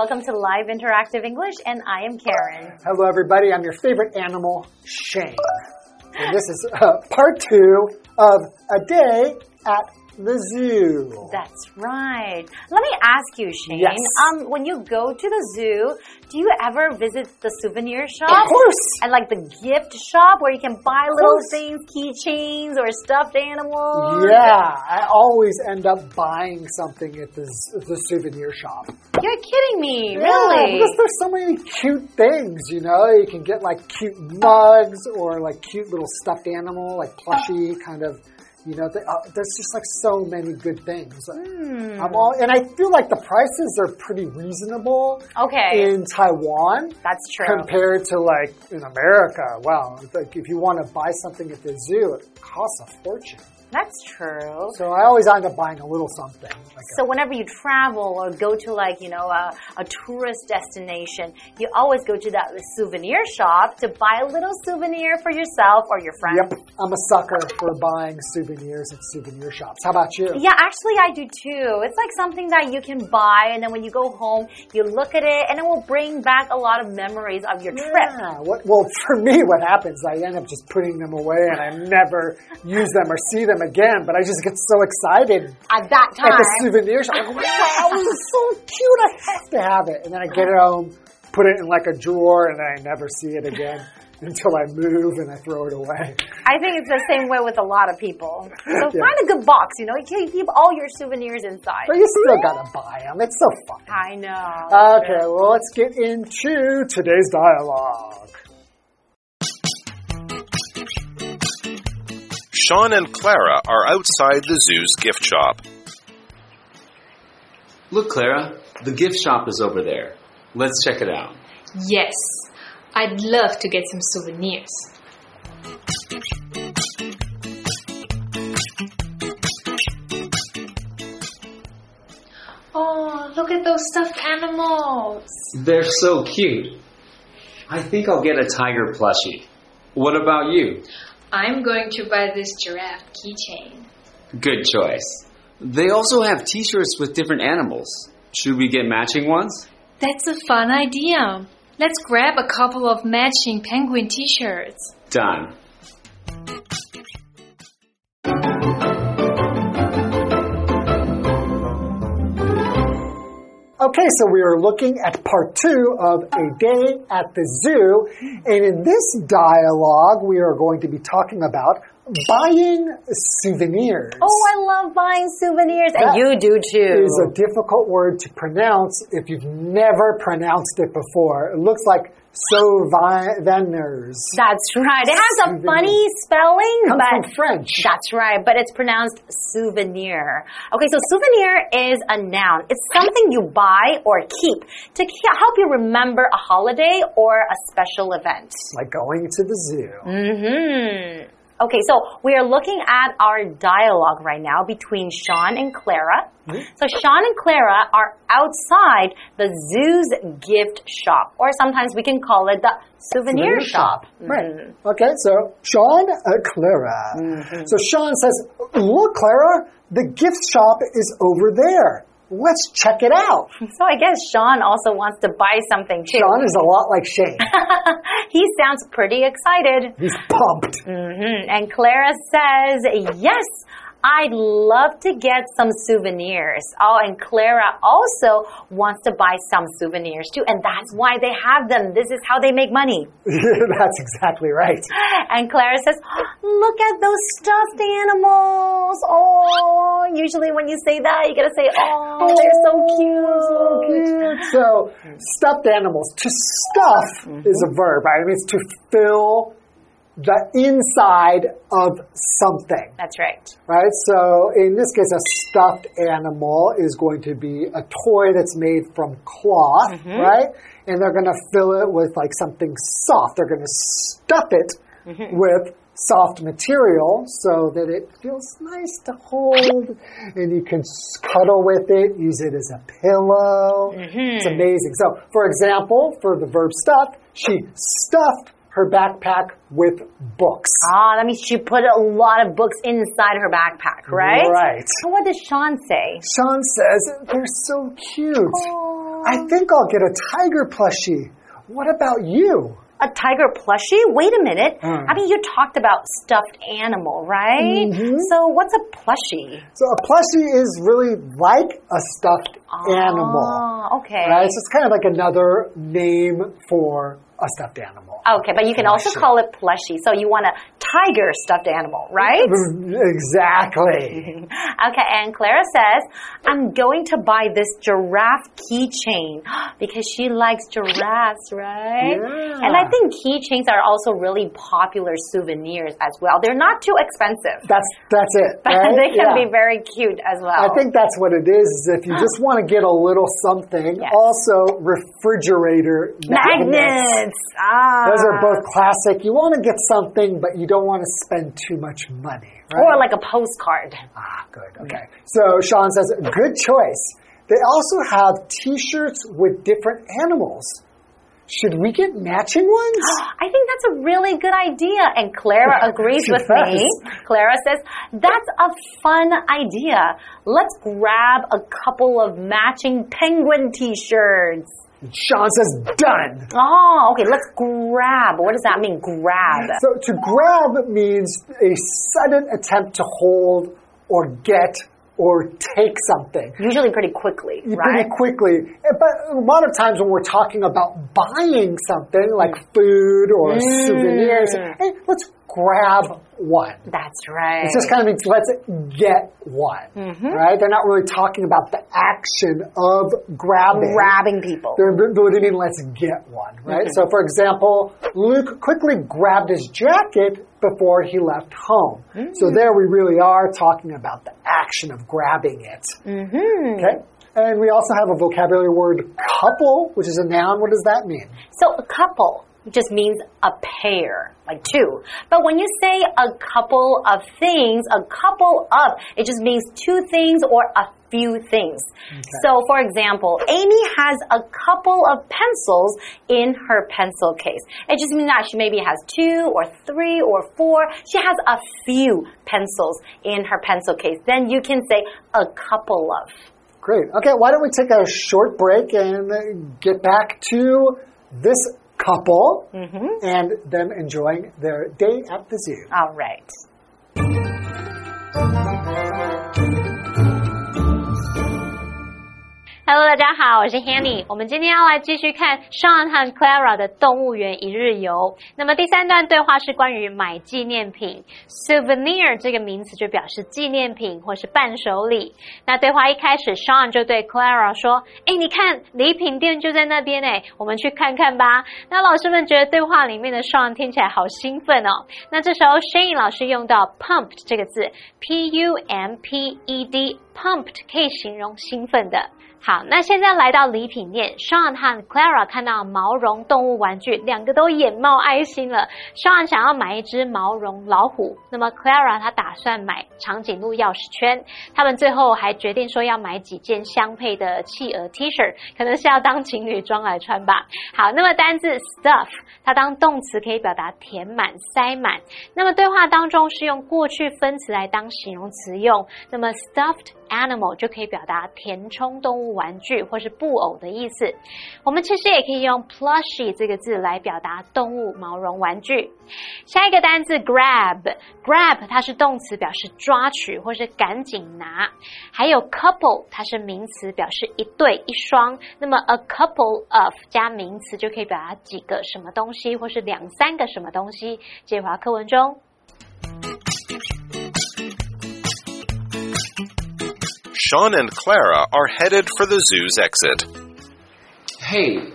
welcome to Live Interactive English, and I am Karen. Hello, everybody. I'm your favorite animal, Shane. And this is uh, part two of a day at the zoo. That's right. Let me ask you, Shane. Yes. Um, when you go to the zoo, do you ever visit the souvenir shop? Of course. And like the gift shop where you can buy little things, keychains or stuffed animals? Yeah, I always end up buying something at the, the souvenir shop. You're kidding me, Yeah, really? because there's so many cute things, you know. You can get like cute mugs or like cute little stuffed animal, like plushy kind of. You know, th- uh, there's just like so many good things. Hmm. I'm all, and I feel like the prices are pretty reasonable Okay, in Taiwan. that's true. compared to like in America. Wow, like if you want to buy something at the zoo, it costs a fortune. That's true. So I always end up buying a little something. Like So whenever you travel or go to like, you know, a, a tourist destination, you always go to that souvenir shop to buy a little souvenir for yourself or your friend. yep, I'm a sucker for buying souvenirs at souvenir shops. How about you? Yeah, actually I do too. It's like something that you can buy and then when you go home, you look at it and it will bring back a lot of memories of your trip. Yeah. What, well, for me, what happens? I end up just putting them away, and I never use them or see them again. But I just get so excited At that time. at the souvenir shop. I'm like, wow, this is so cute. I have to have it. And then I get it home, put it in like a drawer, and I never see it again until I move and I throw it away. I think it's the same way with a lot of people. So Yeah. find a good box, you know, you can't keep all your souvenirs inside. But you still gotta buy them. It's so fun. I know. Okay, well, let's get into today's dialogue. Sean and Clara are outside the zoo's gift shop. Look, Clara, the gift shop is over there. Let's check it out. Yes, I'd love to get some souvenirs. Oh, look at those stuffed animals. They're so cute. I think I'll get a tiger plushie. What about you? I'm going to buy this giraffe keychain. Good choice. They also have t shirts with different animals. Should we get matching ones? That's a fun idea. Let's grab a couple of matching penguin t shirts. Done. Okay, so we are looking at part two of A Day at the Zoo. And in this dialogue, we are going to be talking about buying souvenirs. Oh, I love buying souvenirs, and you do too. is a difficult word to pronounce if you've never pronounced it before. It looks like souvenirs. That's right. It has a funny spelling, Comes but from French. that's right. But it's pronounced souvenir. Okay, so souvenir is a noun. It's something you buy or keep to help you remember a holiday or a special event. Like going to the zoo. Mm-hmm. Okay, so we are looking at our dialogue right now between Sean and Clara. Hmm? So Sean and Clara are outside the zoo's gift shop, or sometimes we can call it the souvenir, Souvenir shop. Right. Mm-hmm. Okay, so Sean, and Clara. Mm-hmm. So Sean says, Look, Clara, the gift shop is over there. Let's check it out. So I guess Sean also wants to buy something too. Sean is a lot like Shane. he sounds pretty excited. He's pumped. hmm And Clara says, Yes, I'd love to get some souvenirs. Oh, and Clara also wants to buy some souvenirs too. And that's why they have them. This is how they make money. That's exactly right. And Clara says, Look at those stuffed animals. Oh, usually when you say that, you gotta say, Oh, they're so oh, cute. So, stuffed animals. To stuff is a verb, right? It means to fill the inside of something, That's right. right? So, in this case, a stuffed animal is going to be a toy that's made from cloth, mm-hmm. right? And they're going to fill it with like something soft. They're going to stuff it mm-hmm. with soft material so that it feels nice to hold and you can cuddle with it, use it as a pillow. It's mm-hmm. amazing. So, for example, for the verb stuff, she stuffed her backpack with books. Ah, that means she put a lot of books inside her backpack, right? Right. So what does Sean say? Sean says, they're so cute. I think I'll get a tiger plushie. What about you? A tiger plushie? Wait a minute. Hmm. I mean, you talked about stuffed animal, right? Mm-hmm. So what's a plushie? So a plushie is really like a stuffed animal. Ah, okay. Right? So it's kind of like another name for a stuffed animal. Okay, but you can also call it plushie. So you want a tiger stuffed animal, right? Exactly. Okay, and Clara says, I'm going to buy this giraffe keychain because she likes giraffes, right? Yeah. And I think keychains are also really popular souvenirs as well. They're not too expensive. That's that's it. But right? they can Yeah. be very cute as well. I think that's what it is. is If you just want to get a little something, Yes. also refrigerator magnets. magnets. Ah. Those are both classic. You want to get something, but you don't want to spend too much money. Right? Or like a postcard. Ah, good. Okay. So Sean says, good choice. They also have T-shirts with different animals. Should we get matching ones? I think that's a really good idea. And Clara agrees with me. Clara says, that's a fun idea. Let's grab a couple of matching penguin t-shirts. Sean says, done. Oh, okay. Let's grab. What does that mean? Grab. So to grab means a sudden attempt to hold or get or take something. Usually pretty quickly, right? Pretty quickly. Eh, But a lot of times when we're talking about buying something like food or Mm. souvenirs, hey, let's grab one. That's right. It just kind of means let's get one, Mm-hmm. right? They're not really talking about the action of grabbing. grabbing people. They're really mean let's get one, right? Mm-hmm. So, for example, Luke quickly grabbed his jacket before he left home. Mm. So there we really are talking about the action of grabbing it. Mm-hmm. Okay? And we also have a vocabulary word couple, which is a noun. What does that mean? So a couple just means a pair, like two. But when you say a couple of things, a couple of, it just means two things or a few things. So for example, Amy has a couple of pencils in her pencil case. It just means that she maybe has two or three or four. She has a few pencils in her pencil case. Then you can say a couple of. Great. Okay, why don't we take a short break and get back to this couple Mm-hmm. and them enjoying their day at the zoo. All right. 哈喽，大家好，我是 Hanny。我们今天要来继续看 Sean 和 Clara 的动物园一日游。那么第三段对话是关于买纪念品，souvenir 这个名词就表示纪念品或是伴手礼。那对话一开始，Sean 就对 Clara 说：“哎，你看礼品店就在那边哎，我们去看看吧。”那老师们觉得对话里面的 Sean 听起来好兴奋哦。那这时候 Shane 老师用到 pumped 这个字，p u m p e d Pumped 可以形容兴奋的。好，那现在来到礼品店，Sean 和 Clara 看到毛绒动物玩具，两个都眼冒爱心了。Sean 想要买一只毛绒老虎，那么 Clara 她打算买长颈鹿钥匙圈。他们最后还决定说要买几件相配的企鹅 T 恤，可能是要当情侣装来穿吧。好，那么单字 stuff 它当动词可以表达填满、塞满。那么对话当中是用过去分词来当形容词用，那么 stuffed animal 就可以表达填充动物玩具或是布偶的意思。我们其实也可以用 plushy 这个字来表达动物毛绒玩具。下一个单字 grab，grab 它是动词，表示抓取或是赶紧拿。还有 couple 它是名词，表示一对一双。那么 a couple of 加名词就可以表达几个什么东西，或是两三个什么东西。接华课文中。Sean and Clara are headed for the zoo's exit. Hey,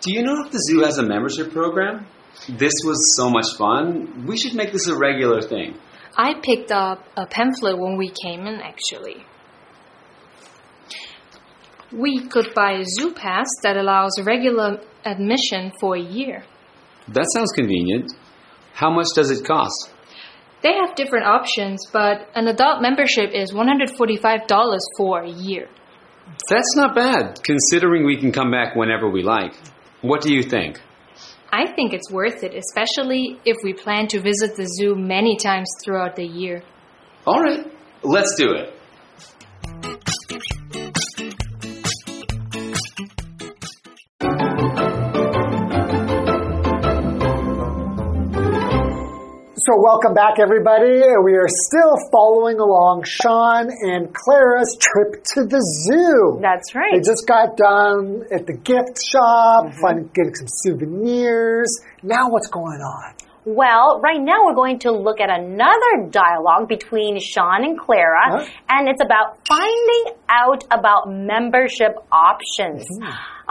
do you know if the zoo has a membership program? This was so much fun. We should make this a regular thing. I picked up a pamphlet when we came in, actually. We could buy a zoo pass that allows regular admission for a year. That sounds convenient. How much does it cost? They have different options, but an adult membership is $145 for a year. That's not bad, considering we can come back whenever we like. What do you think? I think it's worth it, especially if we plan to visit the zoo many times throughout the year. All right, let's do it. So, welcome back, everybody. We are still following along Sean and Clara's trip to the zoo. That's right. They just got done at the gift shop, mm-hmm. finding, getting some souvenirs. Now, what's going on? Well, right now we're going to look at another dialogue between Sean and Clara, Huh? and it's about finding out about membership options. Hmm.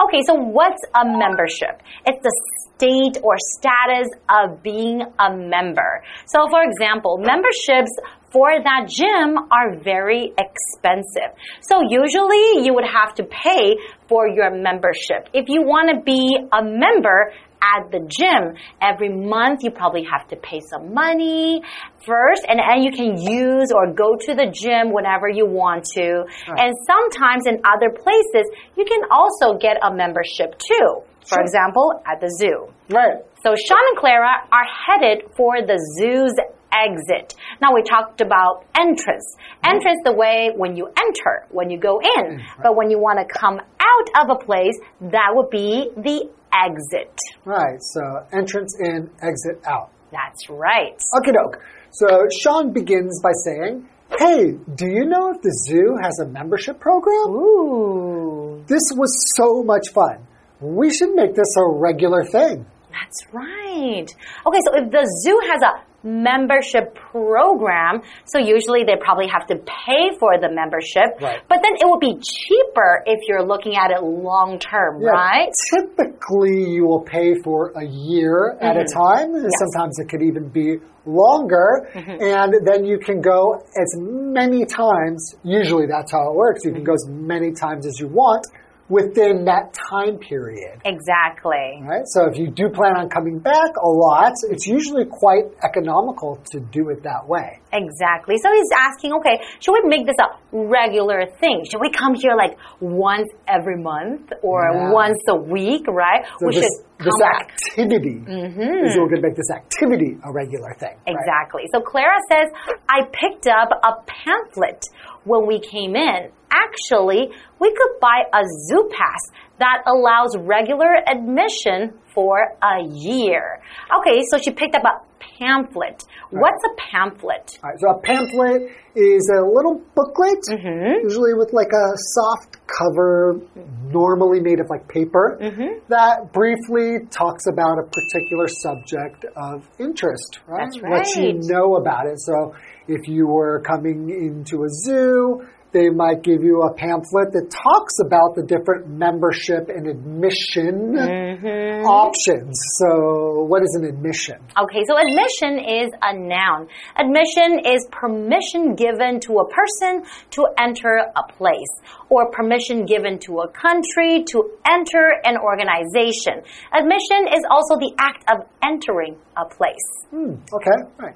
Okay, so what's a membership? It's the state or status of being a member. So, for example, memberships for that gym are very expensive. So usually you would have to pay for your membership. If you want to be a member at the gym, every month you probably have to pay some money first and then you can use or go to the gym whenever you want to. And sometimes in other places you can also get a membership too. For Sure. example, at the zoo. Right. So Sean and Clara are headed for the zoo's exit. Now we talked about entrance. Entrance the way when you enter, when you go in. Mm-hmm. But when you want to come out of a place, that would be the exit. Right. So, entrance in, exit out. That's right. Okay, doke. So, Sean begins by saying, Hey, do you know if the zoo has a membership program? Ooh, This was so much fun. We should make this a regular thing. that's right. Okay, so if the zoo has a membership program, so usually they probably have to pay for the membership, Right. but then it would be cheaper if you're looking at it long term, Yeah, right? Typically, you will pay for a year at a Mm-hmm. time. and Sometimes it could even be longer. Mm-hmm. And then you can go as many times. Usually, that's how it works. You can go as Mm-hmm. many times as you want within that time period. Exactly. Right? So if you do plan on coming back a lot, it's usually quite economical to do it that way. Exactly. So he's asking, okay, should we make this a regular thing? Should we come here like once every month or Yeah. once a week, right? So we this, should this back. activity mm-hmm. is we're going to make this activity a regular thing. right? Exactly. So Clara says, I picked up a pamphlet when we came in. Actually, we could buy a zoo pass that allows regular admission for a year. Okay, so she picked up a pamphlet. What's a pamphlet? All right, so a pamphlet is a little booklet, Mm-hmm. usually with like a soft cover, normally made of like paper, Mm-hmm. that briefly talks about a particular subject of interest, right? That's Lets you know about it. So if you were coming into a zoo, they might give you a pamphlet that talks about the different membership and admission Mm-hmm. options. So, what is an admission? Okay, so admission is a noun. Admission is permission given to a person to enter a place, or permission given to a country to enter an organization. Admission is also the act of entering a place. Hmm, okay, right.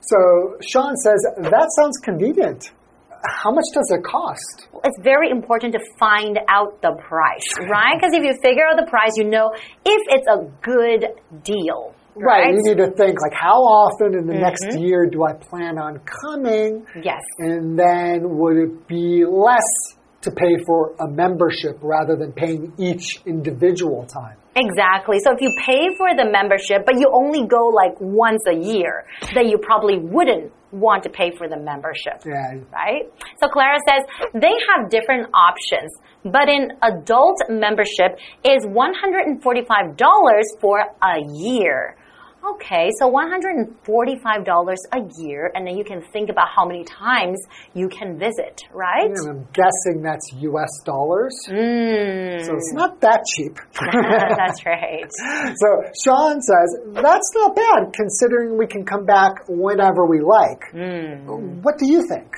So Sean says, that sounds convenient. How much does it cost? It's very important to find out the price, right? Because if you figure out the price, you know if it's a good deal. Right. You need to think like how often in the mm-hmm. next year do I plan on coming? Yes. And then would it be less to pay for a membership rather than paying each individual time? Exactly. So if you pay for the membership, but you only go like once a year, then you probably wouldn't want to pay for the membership. Yeah. Right? So Clara says they have different options, but an adult membership is $145 for a year. Okay, so $145 a year, and then you can think about how many times you can visit, right? And I'm guessing that's US dollars. Mm, So it's not that cheap. that's right. So Sean says, that's not bad considering we can come back whenever we like. Mm. What do you think?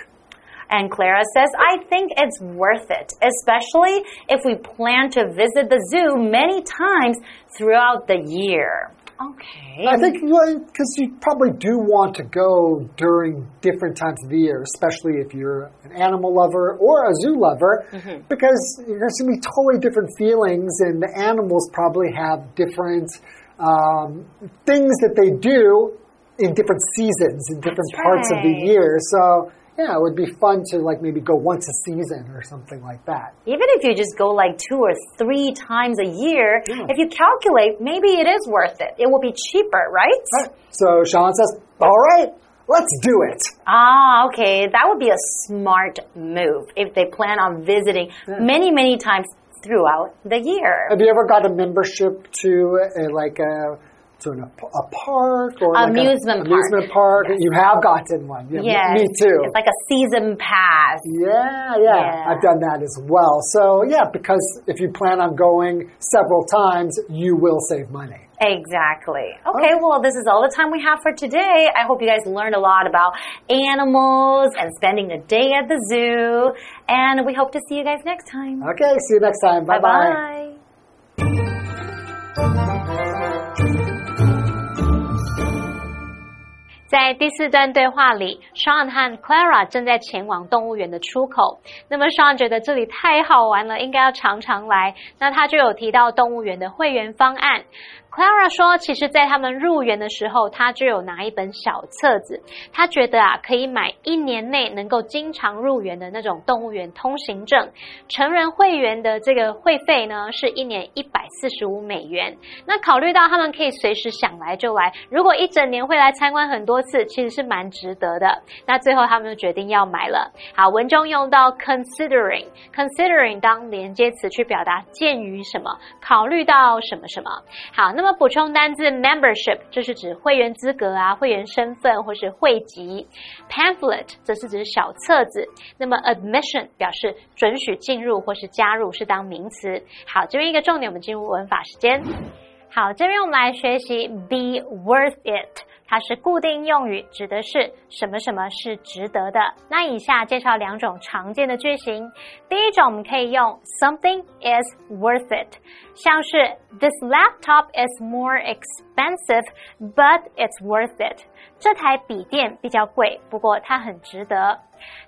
And Clara says, I think it's worth it, especially if we plan to visit the zoo many times throughout the year. Okay. I think because you probably do want to go during different times of the year, especially if you're an animal lover or a zoo lover, because there's going to be totally different feelings, and the animals probably have different um, things that they do in different seasons, in different That's parts of the year. So yeah, it would be fun to like maybe go once a season or something like that. Even if you just go like two or three times a year, Yeah. if you calculate, maybe it is worth it. It will be cheaper, right? Right. So Sean says, "All right, let's do it." Ah, okay. That would be a smart move if they plan on visiting many, many times throughout the year. Have you ever got a membership to a, like a to an, a park or like a- Amusement park. amusement park? Yes. You have gotten one. Yeah, me- Yes. me too. It's like a season pass. Yeah, yeah, Yeah. I've done that as well. So, yeah, because if you plan on going several times, you will save money. Exactly. Okay, oh. well, this is all the time we have for today. I hope you guys learned a lot about animals and spending a day at the zoo. And we hope to see you guys next time. Okay, see you next time. Bye bye. bye. 在第四段对话里，Sean 和 Clara 正在前往动物园的出口。那么 Sean 觉得这里太好玩了，应该要常常来。那他就有提到动物园的会员方案。Clara 说，其实，在他们入园的时候，他就有拿一本小册子。他觉得啊，可以买一年内能够经常入园的那种动物园通行证。成人会员的这个会费呢，是一年一百四十五美元。那考虑到他们可以随时想来就来，如果一整年会来参观很多次，其实是蛮值得的。那最后他们就决定要买了。好，文中用到 considering，considering 当连接词去表达鉴于什么，考虑到什么什么。好，那么补充单字 membership，就是指会员资格啊、会员身份或是会籍。pamphlet 则是指小册子。那么 admission 表示准许进入或是加入，是当名词。好，这边一个重点，我们进入文法时间。好，这边我们来学习 be worth it。它是固定用语，指的是什么什么是值得的。那以下介绍两种常见的句型。第一种，我们可以用 something is worth it，像是 This laptop is more expensive, but it's worth it。这台笔电比较贵，不过它很值得。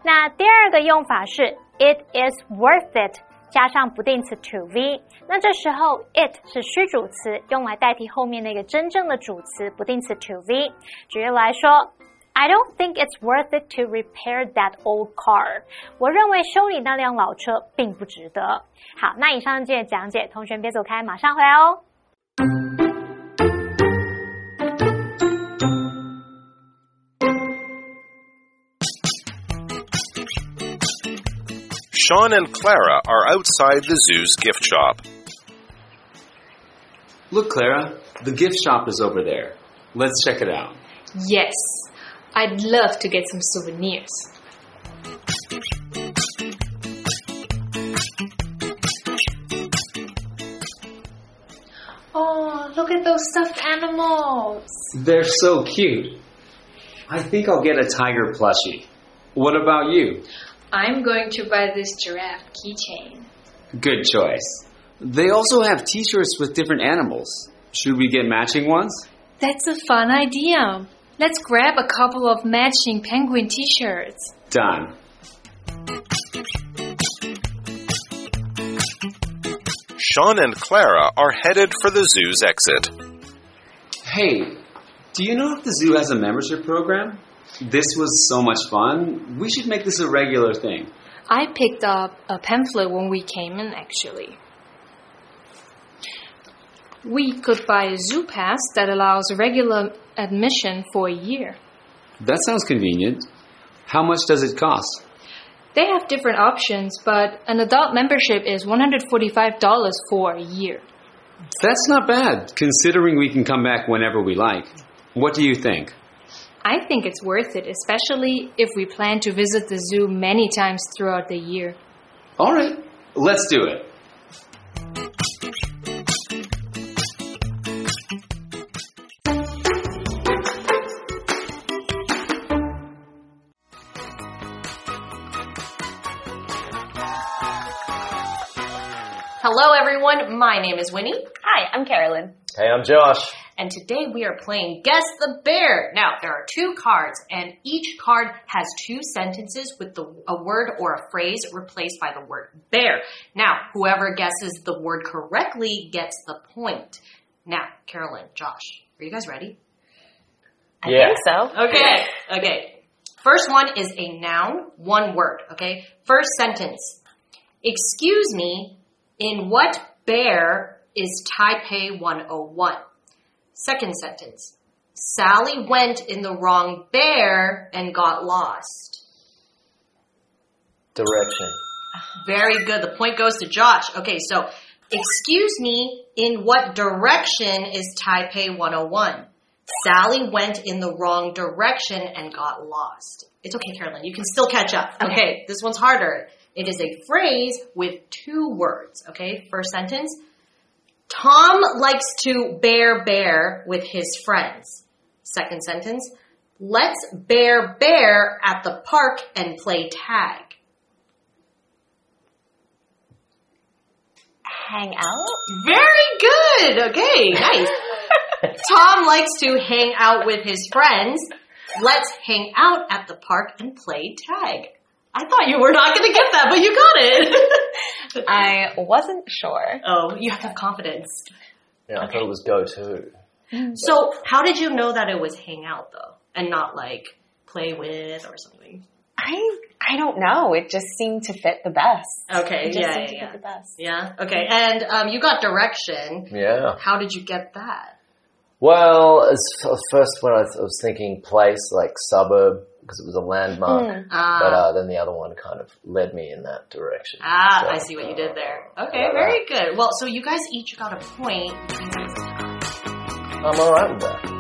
那第二个用法是 It is worth it。加上不定词 to v，那这时候 it 是虚主词，用来代替后面那个真正的主词不定词 to v。举例来说，I don't think it's worth it to repair that old car。我认为修理那辆老车并不值得。好，那以上这些讲解，同学别走开，马上回来哦。Sean and Clara are outside the zoo's gift shop. Look, Clara, the gift shop is over there. Let's check it out. Yes, I'd love to get some souvenirs. Oh, look at those stuffed animals. They're so cute. I think I'll get a tiger plushie. What about you? I'm going to buy this giraffe keychain. Good choice. They also have t shirts with different animals. Should we get matching ones? That's a fun idea. Let's grab a couple of matching penguin t shirts. Done. Sean and Clara are headed for the zoo's exit. Hey, do you know if the zoo has a membership program? This was so much fun. We should make this a regular thing. I picked up a pamphlet when we came in, actually. We could buy a zoo pass that allows regular admission for a year. That sounds convenient. How much does it cost? They have different options, but an adult membership is $145 for a year. That's not bad, considering we can come back whenever we like. What do you think? I think it's worth it, especially if we plan to visit the zoo many times throughout the year. All right, let's do it. Hello, everyone. My name is Winnie. Hi, I'm Carolyn. Hey, I'm Josh. And today we are playing Guess the Bear. Now, there are two cards, and each card has two sentences with the, a word or a phrase replaced by the word bear. Now, whoever guesses the word correctly gets the point. Now, Carolyn, Josh, are you guys ready? I Yeah. think so. Okay. Okay. First one is a noun, one word. Okay. First sentence. Excuse me, in what bear is Taipei 101? Second sentence. Sally went in the wrong bear and got lost. Direction. Very good. The point goes to Josh. Okay, so excuse me, in what direction is Taipei 101? Sally went in the wrong direction and got lost. It's okay, Carolyn. You can still catch up. Okay, this one's harder. It is a phrase with two words. Okay, first sentence. Tom likes to bear bear with his friends. Second sentence. Let's bear bear at the park and play tag. Hang out. Very good. Okay, nice. Tom likes to hang out with his friends. Let's hang out at the park and play tag. I thought you were not going to get that, but you got it. I wasn't sure. oh, you have to have confidence. Yeah, I thought it was go to. So, how did you know that it was hang out though, and not like play with or something? I I don't know. It just seemed to fit the best. Okay, It just yeah, seemed to yeah, fit the yeah. best. Yeah. Okay, and um, you got direction. Yeah. How did you get that? Well, as f- first when I, th- I was thinking place, like suburb, because it was a landmark. Ah. But uh, then the other one kind of led me in that direction. Ah, So, I see what you did there. Okay, Yeah, very good. Well, so you guys each got a point. I'm alright with that.